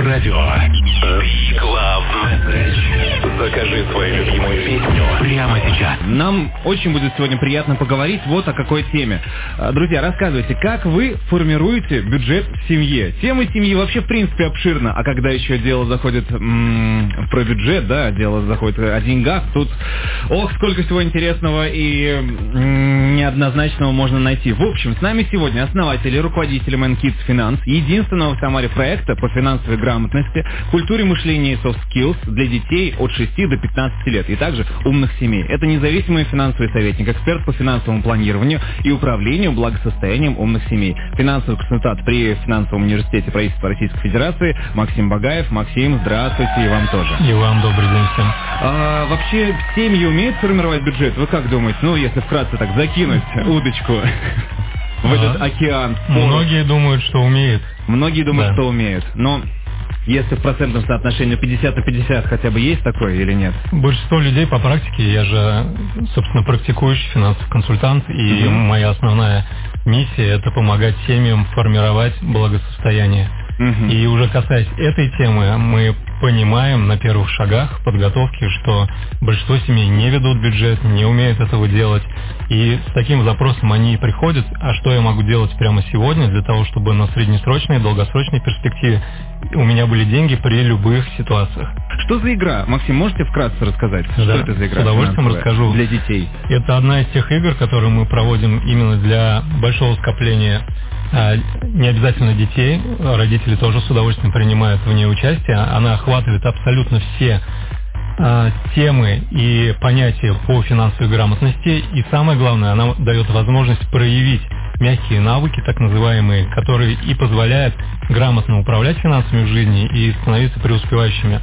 Love Закажи свою любимую песню прямо сейчас. Нам очень будет сегодня приятно поговорить вот о какой теме. А, Друзья, рассказывайте, как вы формируете бюджет в семье? Тема семьи вообще в принципе обширна, а когда еще дело заходит м, про бюджет, да, дело заходит о деньгах, тут, ох, сколько всего интересного и м, неоднозначного можно найти. В общем, с нами сегодня основатель и руководитель ManKids Finance, единственного в Самаре проекта по финансовой грамотности, культуре мышления и soft skills для детей от 6 до 15 лет, и также умных семей. Это независимый финансовый советник, эксперт по финансовому планированию и управлению благосостоянием умных семей. Финансовый консультант при финансовом университете правительства Российской Федерации Максим Багаев. Максим, здравствуйте, и вам тоже. И вам добрый день всем. А, вообще, семьи умеют формировать бюджет? Вы как думаете? Ну, если вкратце так закинуть удочку в этот океан. Многие думают, что умеют. Многие думают, Да. что умеют. Но если в процентном соотношении 50 на 50 хотя бы есть такое или нет? Большинство людей по практике, я же, собственно, практикующий финансовый консультант, и Мгм. моя основная миссия – это помогать семьям формировать благосостояние. И уже касаясь этой темы, мы понимаем на первых шагах подготовки, что большинство семей не ведут бюджет, не умеют этого делать. И с таким запросом они и приходят, а что я могу делать прямо сегодня для того, чтобы на среднесрочной и долгосрочной перспективе у меня были деньги при любых ситуациях. Что за игра? Максим, можете вкратце рассказать? Да, что это за игра? с удовольствием расскажу. Для детей. Это одна из тех игр, которые мы проводим именно для большого скопления не обязательно детей, родители тоже с удовольствием принимают в ней участие. Она охватывает абсолютно все а, темы и понятия по финансовой грамотности. И самое главное, она дает возможность проявить мягкие навыки, так называемые, которые и позволяют грамотно управлять финансами в жизни и становиться преуспевающими.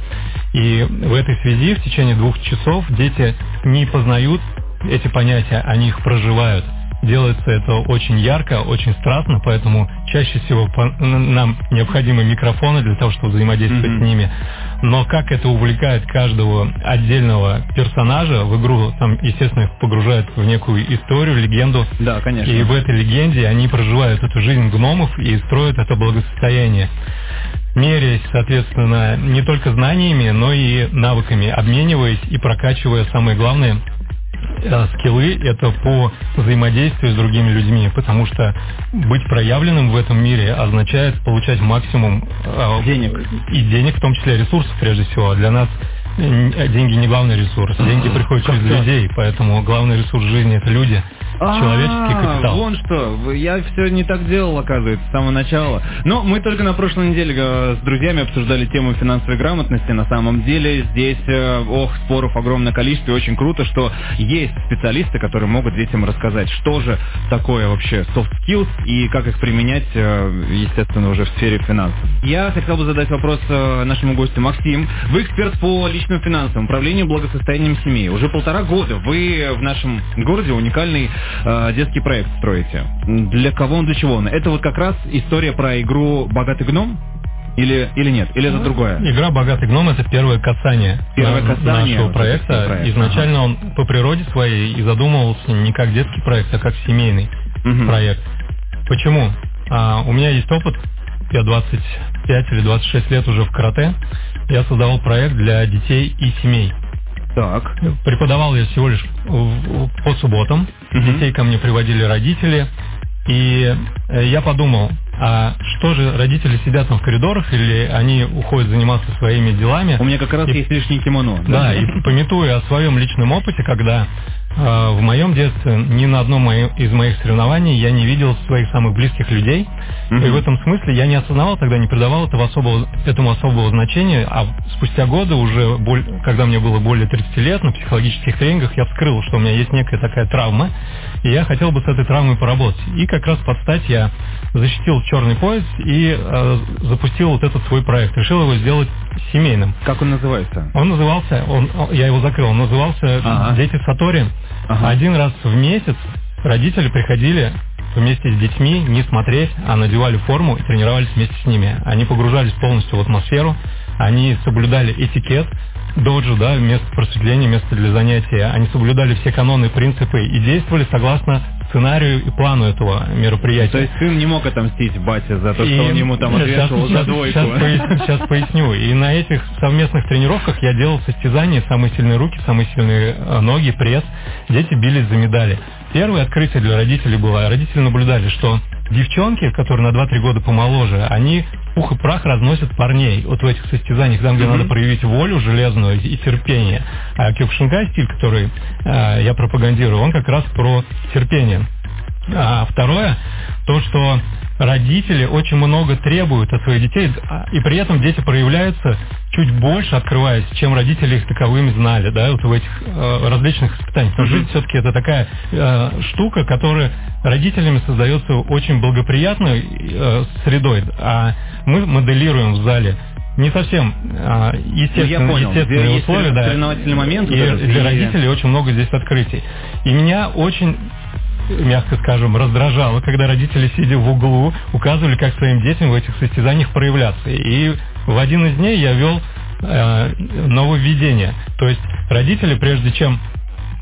И в этой связи в течение двух часов дети не познают эти понятия, они их проживают. Делается это очень ярко, очень страстно, поэтому чаще всего нам необходимы микрофоны для того, чтобы взаимодействовать Мгм. с ними. Но как это увлекает каждого отдельного персонажа в игру, там, естественно, их погружает в некую историю, легенду, Да, конечно. и в этой легенде они проживают эту жизнь гномов и строят это благосостояние. Меряясь, соответственно, не только знаниями, но и навыками, обмениваясь и прокачивая самое главное скиллы это по взаимодействию с другими людьми, потому что быть проявленным в этом мире означает получать максимум э, Денег. и денег, в том числе ресурсов прежде всего. Для нас э, деньги не главный ресурс, деньги приходят через людей, поэтому главный ресурс жизни это люди, человеческий А, капитал. Вон что, я все не так делал, оказывается, с самого начала. Но мы только на прошлой неделе э, с друзьями обсуждали тему финансовой грамотности. На самом деле здесь, э, ох, споров огромное количество, и очень круто, что есть специалисты, которые могут детям рассказать, что же такое вообще soft skills и как их применять, э, естественно, уже в сфере финансов. Я хотел бы задать вопрос нашему гостю Максим. Вы эксперт по личным финансам, управлению благосостоянием семьи. Уже полтора года вы в нашем городе уникальный э, детский проект строите. Для кого он, для чего он? Это вот как раз история про игру «Богатый гном»? Или, или нет? Или это другое? Игра «Богатый гном» — это первое касание, Первое на- касание нашего проекта. проекта, Изначально он по природе своей и задумывался не как детский проект, а как семейный Мгм. проект. Почему? А, у меня есть опыт, я 25 или 26 лет уже в карате. Я создавал проект для детей и семей. Так. Преподавал я всего лишь по субботам. Мгм. Детей ко мне приводили родители. И э, я подумал, а что же родители сидят там в коридорах или они уходят заниматься своими делами? У меня как раз И- есть лишнее кимоно. Да, и пометуя о своем личном опыте, когда э, в моем детстве ни на одном моем- из моих соревнований я не видел своих самых близких людей. Мгм. И в этом смысле я не осознавал тогда, не придавал этого особого, этому особого значения, а спустя годы, уже боль- когда мне было более 30 лет, на психологических тренингах я вскрыл, что у меня есть некая такая травма, и я хотел бы с этой травмой поработать. И как раз под стать я защитил черный пояс и э, запустил вот этот свой проект. Решил его сделать семейным. Как он называется? Он назывался, он, я его закрыл, он назывался Ага. «Дети Сатори». Ага. Один раз в месяц родители приходили вместе с детьми не смотреть, а надевали форму и тренировались вместе с ними. Они погружались полностью в атмосферу, они соблюдали этикет, доджи, да, место просветления, место для занятия. Они соблюдали все каноны, принципы и действовали согласно сценарию и плану этого мероприятия. То есть сын не мог отомстить бате за то, И что он ему там отвешивал сейчас, за двойку. Сейчас, поясню, сейчас поясню. И на этих совместных тренировках я делал состязания, самые сильные руки, самые сильные э, ноги, пресс. Дети бились за медали. Первое открытие для родителей было. Родители наблюдали, что девчонки, которые на 2-3 года помоложе, они пух и прах разносят парней вот в этих состязаниях, там, где Мгм. надо проявить волю железную и терпение. А Кёкушинкай стиль, который э, я пропагандирую, он как раз про терпение. А второе, то, что родители очень много требуют от своих детей, а, и при этом дети проявляются чуть больше, открываясь, чем родители их таковыми знали, да, вот в этих э, различных испытаниях. Потому что жизнь все-таки это такая э, штука, которая родителями создается очень благоприятной э, средой, а мы моделируем в зале не совсем э, Ну, я естественные, понял. естественные Есть условия, да. момент. И для родителей очень много здесь открытий. И меня очень мягко скажем, раздражало, когда родители, сидя в углу, указывали, как своим детям в этих состязаниях проявляться. И в один из дней я вел э, нововведение. То есть родители, прежде чем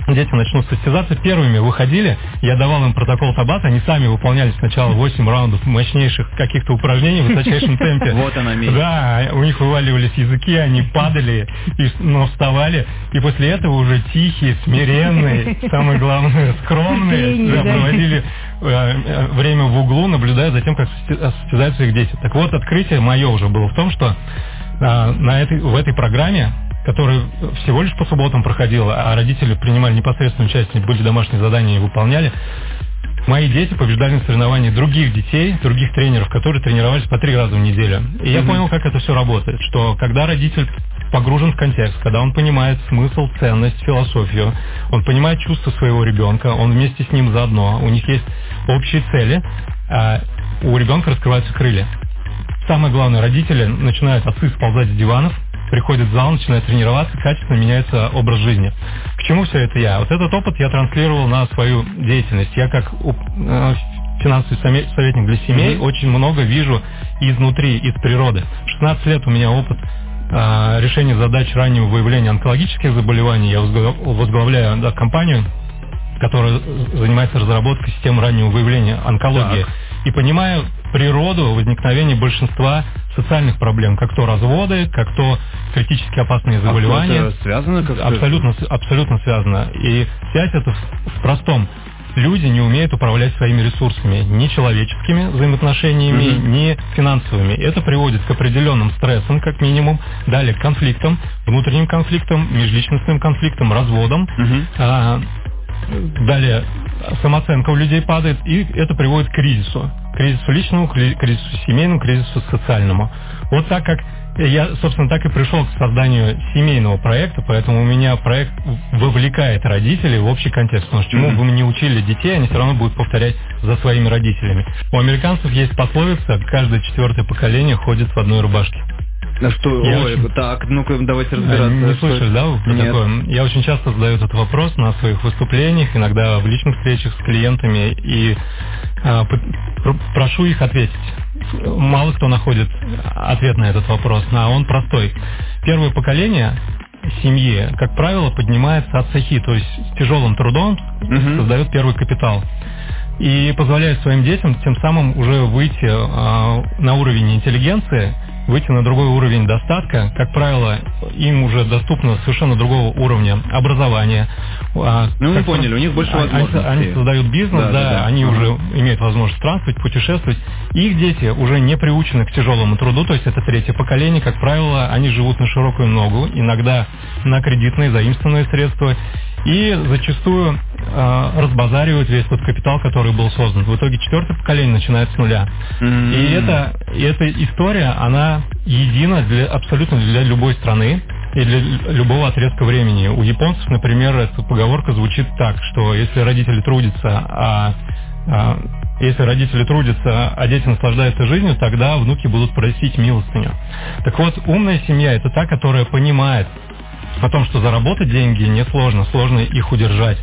дети начнут состязаться, первыми выходили, я давал им протокол Табата, они сами выполняли сначала 8 раундов мощнейших каких-то упражнений в высочайшем темпе. Вот она месть. Да, у них вываливались языки, они падали, и, но вставали, и после этого уже тихие, смиренные, самое главное, скромные, да, проводили э, э, время в углу, наблюдая за тем, как сости- состязаются их дети. Так вот, открытие мое уже было в том, что на этой, в этой программе, которая всего лишь по субботам проходила, а родители принимали непосредственное участие, были домашние задания и выполняли, Мои дети побеждали на соревнованиях других детей, других тренеров, которые тренировались по три раза в неделю. И я Мгм. понял, как это все работает, что когда родитель погружен в контекст, когда он понимает смысл, ценность, философию, он понимает чувства своего ребенка, он вместе с ним заодно, у них есть общие цели, а у ребенка раскрываются крылья. Самое главное, родители начинают отцы сползать с диванов, приходят в зал, начинают тренироваться, качественно меняется образ жизни. К чему все это я? Вот этот опыт я транслировал на свою деятельность. Я как э, финансовый советник для семей очень много вижу изнутри, из природы. 16 лет у меня опыт э, решения задач раннего выявления онкологических заболеваний. Я возглав- возглавляю да, компанию, которая занимается разработкой систем раннего выявления онкологии. Так. И понимаю природу возникновения большинства социальных проблем, как то разводы, как то критически опасные заболевания. А это связано как-то? Абсолютно, абсолютно связано. И связь это в, в простом. Люди не умеют управлять своими ресурсами, ни человеческими взаимоотношениями, Мгм. ни финансовыми. Это приводит к определенным стрессам, как минимум, далее к конфликтам, внутренним конфликтам, межличностным конфликтам, разводам. Мгм. А, далее самооценка у людей падает, и это приводит к кризису. Кризису личному, кри- кризису семейному, кризису социальному. Вот так как я, собственно, так и пришел к созданию семейного проекта, поэтому у меня проект вовлекает родителей в общий контекст. Потому что чему бы мы не учили детей, они все равно будут повторять за своими родителями. У американцев есть пословица, каждое четвертое поколение ходит в одной рубашке. А что? Я Ой, очень- так, ну-ка давайте А, разбираться. Не что слышали, да, Нет. такое? Я очень часто задаю этот вопрос на своих выступлениях, иногда в личных встречах с клиентами, и пр- прошу их ответить. Мало кто находит ответ на этот вопрос, а он простой. Первое поколение семьи, как правило, поднимается от цехи, то есть с тяжелым трудом Мгм. создает первый капитал. И позволяет своим детям тем самым уже выйти а, на уровень интеллигенции, выйти на другой уровень достатка. Как правило, им уже доступно совершенно другого уровня образования. А, Ну, мы поняли, у них больше а- они- возможностей. Они, создают бизнес, Да, да, да, да. они Ага. уже имеют возможность странствовать, путешествовать. Их дети уже не приучены к тяжелому труду, то есть это третье поколение, как правило, они живут на широкую ногу, иногда на кредитные, заимствованные средства, и зачастую э, разбазаривают весь тот капитал, который был создан. В итоге четвертое поколение начинает с нуля. М. И это, и эта история, она едина для, абсолютно для любой страны и для любого отрезка времени. У японцев, например, эта поговорка звучит так, что если родители трудятся, а, а, если родители трудятся, а дети наслаждаются жизнью, тогда внуки будут просить милостыню. Так вот, умная семья – это та, которая понимает, о том, что заработать деньги несложно, сложно их удержать.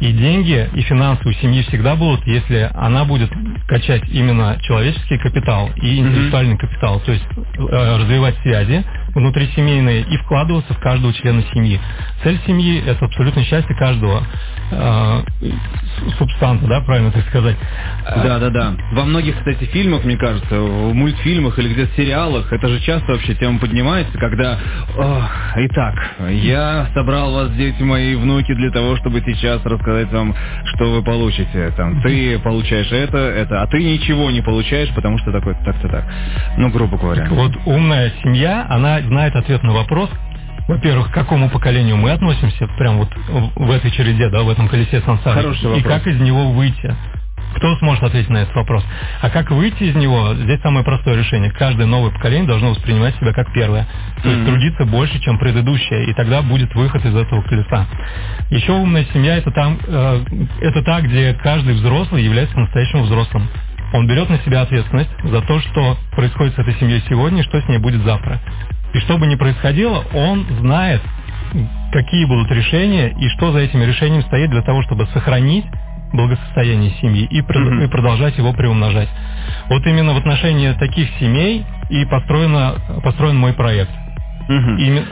И деньги, и финансы у семьи всегда будут, если она будет качать именно человеческий капитал и интеллектуальный капитал, то есть э, развивать связи внутрисемейные и вкладываться в каждого члена семьи. Цель семьи – это абсолютное счастье каждого э, субстанта, да, правильно так сказать. Да, да, да. Во многих, кстати, фильмах, мне кажется, в мультфильмах или где-то сериалах, это же часто вообще тема поднимается, когда, итак, я собрал вас, дети мои, внуки, для того, чтобы сейчас рассказать вам, что вы получите. Там, ты получаешь это, это, а ты ничего не получаешь, потому что такой, так-то так. Ну, грубо говоря. Вот умная семья, она знает ответ на вопрос, во-первых, к какому поколению мы относимся, прям вот в этой череде, да, в этом колесе сансары. Хороший И вопрос. как из него выйти. Кто сможет ответить на этот вопрос? А как выйти из него? Здесь самое простое решение. Каждое новое поколение должно воспринимать себя как первое. То есть Мгм. трудиться больше, чем предыдущее. И тогда будет выход из этого колеса. Еще умная семья это там, э, это та, где каждый взрослый является настоящим взрослым. Он берет на себя ответственность за то, что происходит с этой семьей сегодня и что с ней будет завтра. И что бы ни происходило, он знает, какие будут решения и что за этими решениями стоит для того, чтобы сохранить благосостояние семьи и, Мгм. и продолжать его приумножать. Вот именно в отношении таких семей и построено, построен мой проект. Мгм. Име-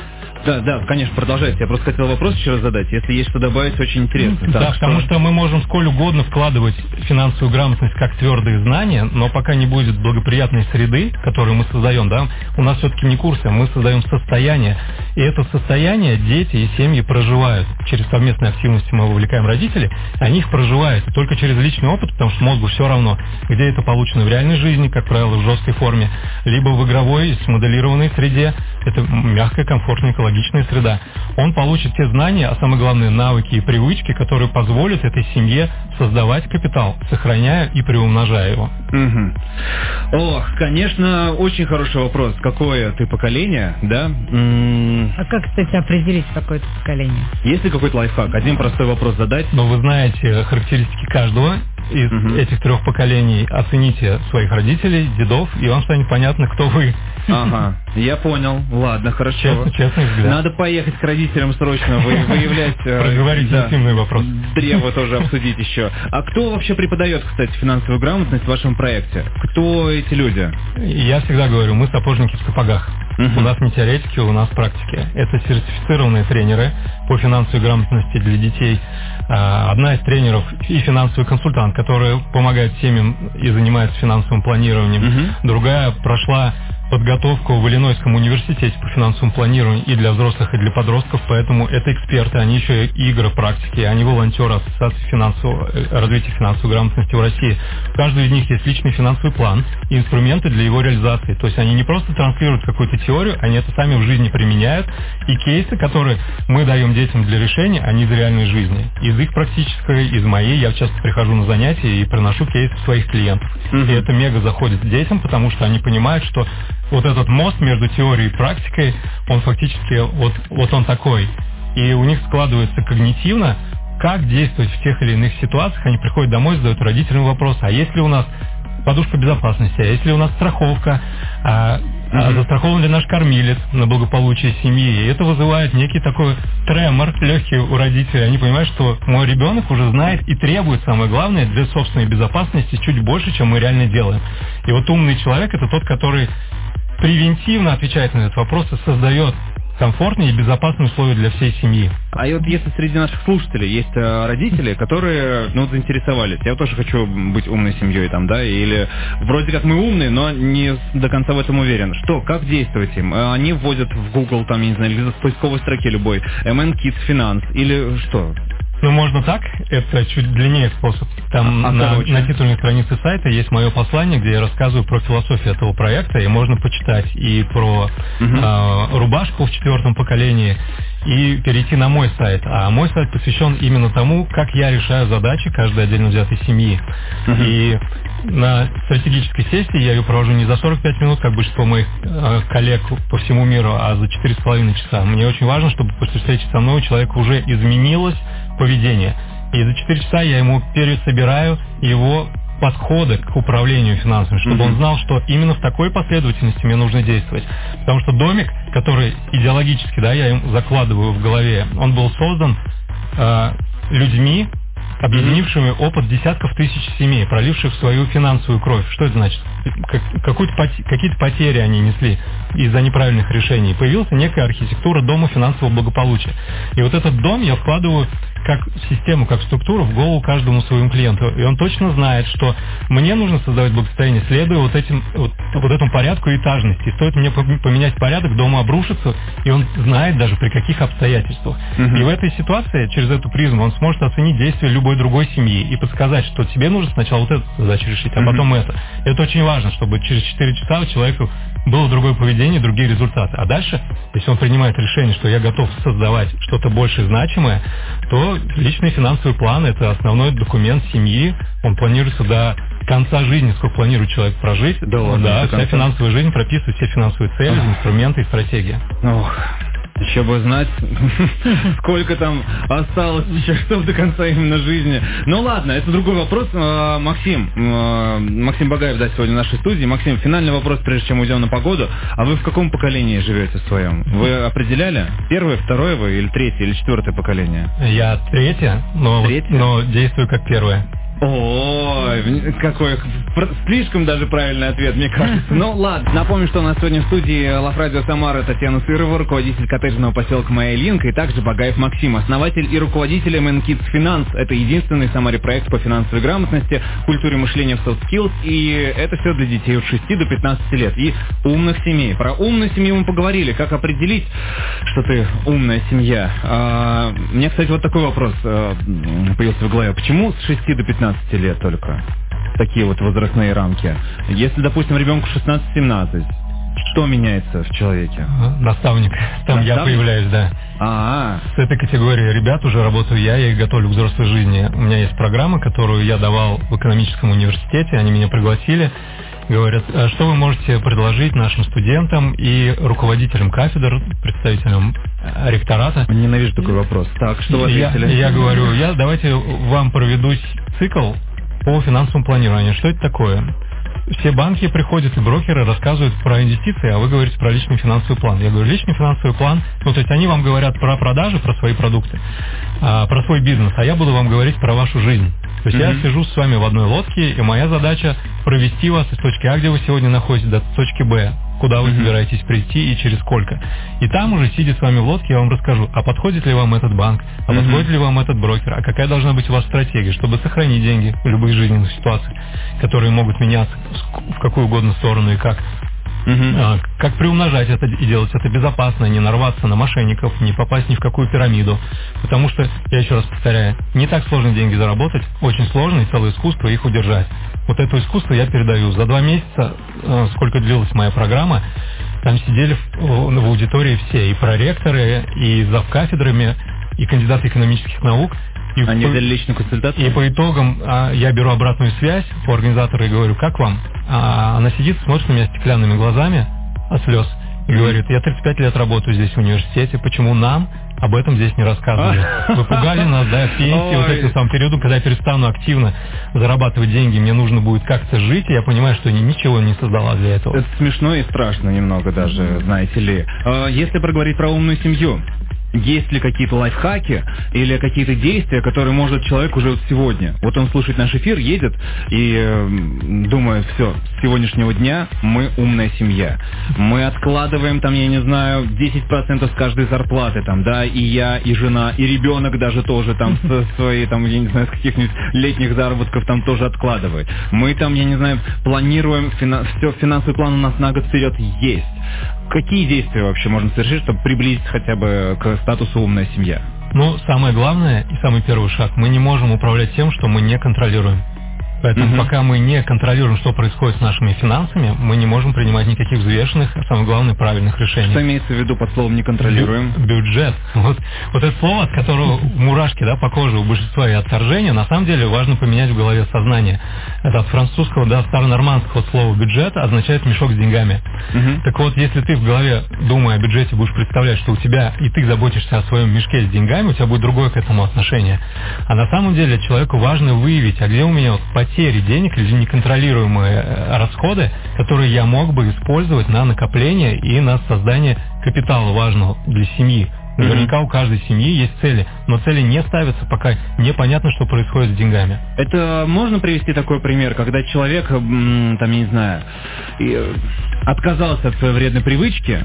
Да, да, конечно, продолжайте. Я просто хотел вопрос еще раз задать. Если есть что добавить, очень интересно. Да, Так, потому что мы можем сколь угодно вкладывать финансовую грамотность как твердые знания, но пока не будет благоприятной среды, которую мы создаем, да, у нас все-таки не курсы, мы создаем состояние, и это состояние дети и семьи проживают. Через совместные активности мы вовлекаем родителей, они их проживают только через личный опыт, потому что мозгу все равно, где это получено в реальной жизни, как правило, в жесткой форме, либо в игровой, смоделированной среде, это мягкая, комфортная, экологичная среда. Он получит те знания, а самое главное навыки и привычки, которые позволят этой семье создавать капитал, сохраняя и приумножая его. Мгм. Ох, конечно, очень хороший вопрос. Какое ты поколение, да? М, А как, кстати, определить какое-то поколение? Есть ли какой-то лайфхак? Один простой вопрос задать. Но вы знаете характеристики каждого из Мгм. этих трех поколений. Оцените своих родителей, дедов, и вам станет понятно, кто вы. Ага, я понял. Ладно, хорошо. Честно, честный взгляд. Надо поехать к родителям срочно, вы- выявлять... э, Проговорить да. интимный вопрос. Древо тоже обсудить еще. А кто вообще преподает, кстати, финансовую грамотность в вашем проекте? Кто эти люди? Я всегда говорю, мы сапожники в сапогах. У нас не теоретики, у нас практики. Это сертифицированные тренеры по финансовой грамотности для детей. А, Одна из тренеров и финансовый консультант, который помогает семьям и занимается финансовым планированием. Другая прошла подготовку в Иллинойском университете по финансовому планированию и для взрослых, и для подростков, поэтому это эксперты, они еще и игры практики, они волонтеры Ассоциации финансового, э, развития финансовой грамотности в России. У каждого из них есть личный финансовый план и инструменты для его реализации. То есть они не просто транслируют какую-то теорию, они это сами в жизни применяют, и кейсы, которые мы даем детям для решения, они из реальной жизни. Из их практической, из моей, я часто прихожу на занятия и приношу кейсы своих клиентов. Мгм. И это мега заходит детям, потому что они понимают, что вот этот мост между теорией и практикой, он фактически вот, вот он такой. И у них складывается когнитивно, как действовать в тех или иных ситуациях. Они приходят домой, задают родителям вопрос, а есть ли у нас подушка безопасности, а есть ли у нас страховка, а, а застрахован ли наш кормилец на благополучие семьи. И это вызывает некий такой тремор легкий у родителей. Они понимают, что мой ребенок уже знает и требует, самое главное, для собственной безопасности чуть больше, чем мы реально делаем. И вот умный человек это тот, который превентивно отвечает на этот вопрос и создает комфортные и безопасные условия для всей семьи. А вот если среди наших слушателей есть э, родители, которые, ну, заинтересовались, я тоже хочу быть умной семьей там, да, или вроде как мы умные, но не до конца в этом уверен. Что, как действовать им? Э, Они вводят в Google, там, я не знаю, или в поисковой строке любой, MN Kids Finance, или что? Ну, можно так, это чуть длиннее способ. Там А- а на, короче? на титульной странице сайта есть мое послание, где я рассказываю про философию этого проекта, и можно почитать и про Мгм. а, рубашку в четвертом поколении, и перейти на мой сайт. А мой сайт посвящен именно тому, как я решаю задачи каждой отдельно взятой семьи. Мгм. И на стратегической сессии я ее провожу не за 45 минут, как большинство моих э, коллег по всему миру, а за 4,5 часа. Мне очень важно, чтобы после встречи со мной у человека уже изменилось поведение. И за 4 часа я ему пересобираю его подходы к управлению финансами, чтобы Мгм. он знал, что именно в такой последовательности мне нужно действовать. Потому что домик, который идеологически, да, я им закладываю в голове, он был создан э, людьми, объединившими опыт десятков тысяч семей, проливших свою финансовую кровь. Что это значит? Как- какую-то поте- какие-то потери они несли из-за неправильных решений. Появилась некая архитектура дома финансового благополучия. И вот этот дом я вкладываю как систему, как структуру, в голову каждому своему клиенту. И он точно знает, что мне нужно создавать благосостояние, следуя вот, этим, вот, вот этому порядку этажности. Стоит мне поменять порядок, дома обрушится, и он знает даже при каких обстоятельствах. Мгм. И в этой ситуации, через эту призму, он сможет оценить действия любой другой семьи и подсказать, что тебе нужно сначала вот эту задачу решить, а Мгм. потом это. Это очень важно, чтобы через 4 часа у человека было другое поведение, другие результаты. А дальше, если он принимает решение, что я готов создавать что-то больше значимое, то личный финансовый план – это основной документ семьи. Он планируется до конца жизни, сколько планирует человек прожить. Да ладно, да, вся конца. финансовая жизнь прописывает все финансовые цели, инструменты и стратегии. Ох, еще бы знать, сколько там осталось часов до конца именно жизни. Ну ладно, это другой вопрос. А, Максим, а, Максим Багаев, да, сегодня в нашей студии. Максим, финальный вопрос, прежде чем уйдем на погоду. А вы в каком поколении живете своем? Вы определяли? Первое, второе вы или третье, или четвертое поколение? Я третья, но, Третья? но действую как первая. Ой, какой слишком даже правильный ответ, мне кажется. Ну ладно, напомню, что у нас сегодня в студии Лаврадио Самара Татьяна Сырова, руководитель коттеджного поселка Моя и также Багаев Максим, основатель и руководитель MN Kids Finance. Это единственный в Самаре проект по финансовой грамотности, культуре мышления в soft skills, и это все для детей от 6 до 15 лет и умных семей. Про умную семью мы поговорили, как определить, что ты умная семья. А, у кстати, вот такой вопрос м, появился в голове. Почему с 6 до 15 лет только? Такие вот возрастные рамки. Если, допустим, ребенку 16-17, что меняется в человеке? Наставник. Там я Наставник? появляюсь, да. А, С этой категорией ребят уже работаю я, я их готовлю к взрослой жизни. У меня есть программа, которую я давал в экономическом университете, они меня пригласили. Говорят, «А что вы можете предложить нашим студентам и руководителям кафедр, представителям ректората? ненавижу такой вопрос. Так, что вы я, ответили? я говорю, я давайте вам проведу цикл по финансовому планированию. Что это такое? Все банки приходят и брокеры рассказывают про инвестиции, а вы говорите про личный финансовый план. Я говорю, личный финансовый план, ну то есть они вам говорят про продажи, про свои продукты, а, про свой бизнес, а я буду вам говорить про вашу жизнь. То есть я Мгм. сижу с вами в одной лодке, и моя задача провести вас из точки А, где вы сегодня находитесь, до точки Б, куда вы собираетесь прийти и через сколько. И там уже, сидя с вами в лодке, я вам расскажу, а подходит ли вам этот банк, а подходит ли вам этот брокер, а какая должна быть у вас стратегия, чтобы сохранить деньги в любых жизненных ситуациях, которые могут меняться в какую угодно сторону и как. А, Как приумножать это и делать это безопасно, не нарваться на мошенников, не попасть ни в какую пирамиду. Потому что, я еще раз повторяю, не так сложно деньги заработать, очень сложно и целое искусство их удержать. Вот это искусство я передаю. За два месяца, э, сколько длилась моя программа, там сидели в, в аудитории все, и проректоры, и завкафедрами, и кандидаты экономических наук. И Они по- взяли личную консультацию? и по итогам а, я беру обратную связь у организатора и говорю, как вам? А она сидит, смотрит на меня стеклянными глазами от слез и говорит, я 35 лет работаю здесь в университете, почему нам об этом здесь не рассказывали? Вы пугали нас, да, пенсии, вот этим самым периоду, когда я перестану активно зарабатывать деньги, мне нужно будет как-то жить, и я понимаю, что я ничего не создала для этого. Это смешно и страшно немного даже, знаете ли. А, Если проговорить про умную семью, есть ли какие-то лайфхаки или какие-то действия, которые может человек уже вот сегодня? Вот он слушает наш эфир, едет и эм, думает, все, с сегодняшнего дня мы умная семья. Мы откладываем там, я не знаю, 10% с каждой зарплаты там, да, и я, и жена, и ребенок даже тоже там со своей, там, я не знаю, с каких-нибудь летних заработков там тоже откладывает. Мы там, я не знаю, планируем, все, финансовый план у нас на год вперед есть. Какие действия вообще можно совершить, чтобы приблизиться хотя бы к статусу умная семья? Ну, самое главное и самый первый шаг, мы не можем управлять тем, что мы не контролируем. Поэтому Мгм. пока мы не контролируем, что происходит с нашими финансами, мы не можем принимать никаких взвешенных, а самое главное, правильных решений. Что имеется в виду под словом «неконтролируем»? Бю- бюджет. Вот, вот это слово, от которого мурашки да, по коже у большинства и отторжение, на самом деле важно поменять в голове сознание. Это от французского, да, старонормандского слова бюджет означает мешок с деньгами. Мгм. Так вот, если ты в голове, думая о бюджете, будешь представлять, что у тебя, и ты заботишься о своем мешке с деньгами, у тебя будет другое к этому отношение. А на самом деле человеку важно выявить, а где у меня вот потери денег или неконтролируемые э, расходы, которые я мог бы использовать на накопление и на создание капитала важного для семьи. Наверняка у каждой семьи есть цели, но цели не ставятся, пока непонятно, что происходит с деньгами. Это можно привести такой пример, когда человек, там, я не знаю, э, отказался от своей вредной привычки,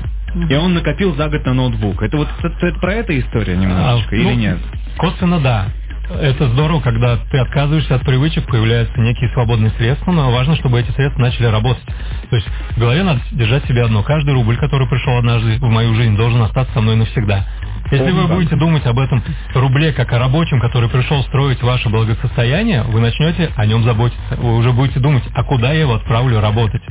и он накопил за год на ноутбук. Это вот это, это про это история немножечко А, или ну, нет? Косвенно да. Это здорово, когда ты отказываешься от привычек, появляются некие свободные средства, но важно, чтобы эти средства начали работать. То есть в голове надо держать себе одно. Каждый рубль, который пришел однажды в мою жизнь, должен остаться со мной навсегда. Если вы будете думать об этом рубле как о рабочем, который пришел строить ваше благосостояние, вы начнете о нем заботиться. Вы уже будете думать, а куда я его отправлю работать.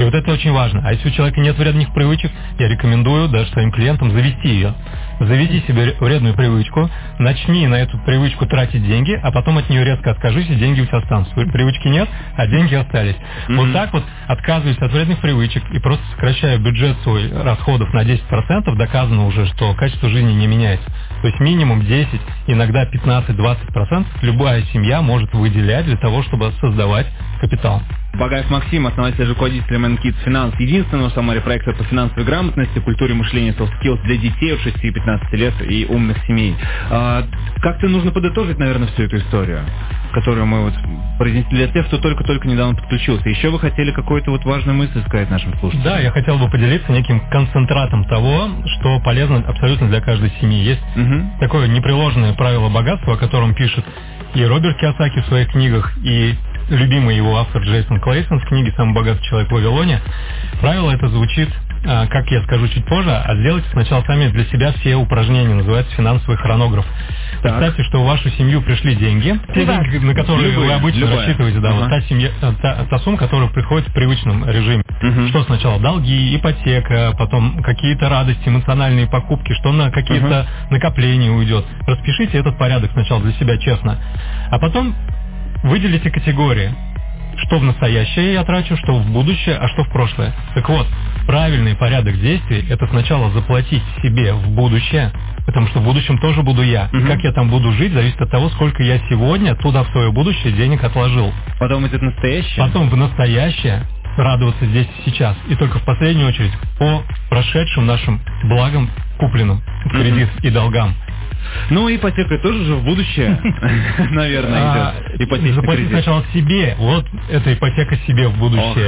И вот это очень важно. А если у человека нет вредных привычек, я рекомендую даже своим клиентам завести ее. Заведи себе вредную привычку, начни на эту привычку тратить деньги, а потом от нее резко откажись, и деньги у тебя останутся. Привычки нет, а деньги остались. Вот так вот, отказываясь от вредных привычек и просто сокращая бюджет свой расходов на 10%, доказано уже, что качество жизни не меняется. То есть минимум 10, иногда 15-20% любая семья может выделять для того, чтобы создавать капитал. Багаев Максим, основатель и руководитель MNKids Finance, единственного в Самаре проекта по финансовой грамотности, культуре мышления soft skills для детей от 6 и 15 лет и умных семей. А, как-то нужно подытожить, наверное, всю эту историю, которую мы вот произнесли для тех, кто только-только недавно подключился. Еще вы хотели какую-то вот важную мысль сказать нашим слушателям? Да, я хотел бы поделиться неким концентратом того, что полезно абсолютно для каждой семьи. Есть Мгм. такое непреложное правило богатства, о котором пишет и Роберт Киосаки в своих книгах, и любимый его автор Джейсон Клейсон в книге «Самый богатый человек в Вавилоне». Правило это звучит, а, как я скажу чуть позже, а сделайте сначала сами для себя все упражнения, называется финансовый хронограф. Представьте, что в вашу семью пришли деньги, те Приват. деньги, на которые Любые, вы обычно любая. рассчитываете, да, вот Ага. та, семья, э, та, та сумма, которая приходит в привычном режиме. Мгм. Что сначала? Долги, ипотека, потом какие-то радости, эмоциональные покупки, что на какие-то накопления уйдет. Распишите этот порядок сначала для себя честно. А потом выделите категории. Что в настоящее я трачу, что в будущее, а что в прошлое. Так вот, правильный порядок действий – это сначала заплатить себе в будущее, потому что в будущем тоже буду я. И Мгм. как я там буду жить, зависит от того, сколько я сегодня туда в свое будущее денег отложил. Потом идет настоящее. Потом в настоящее радоваться здесь и сейчас. И только в последнюю очередь по прошедшим нашим благам, купленным в кредит и долгам. Ну, ипотека тоже же в будущее, наверное, А, идет. Ипотечный кредит. сначала себе. Вот эта ипотека себе в будущее.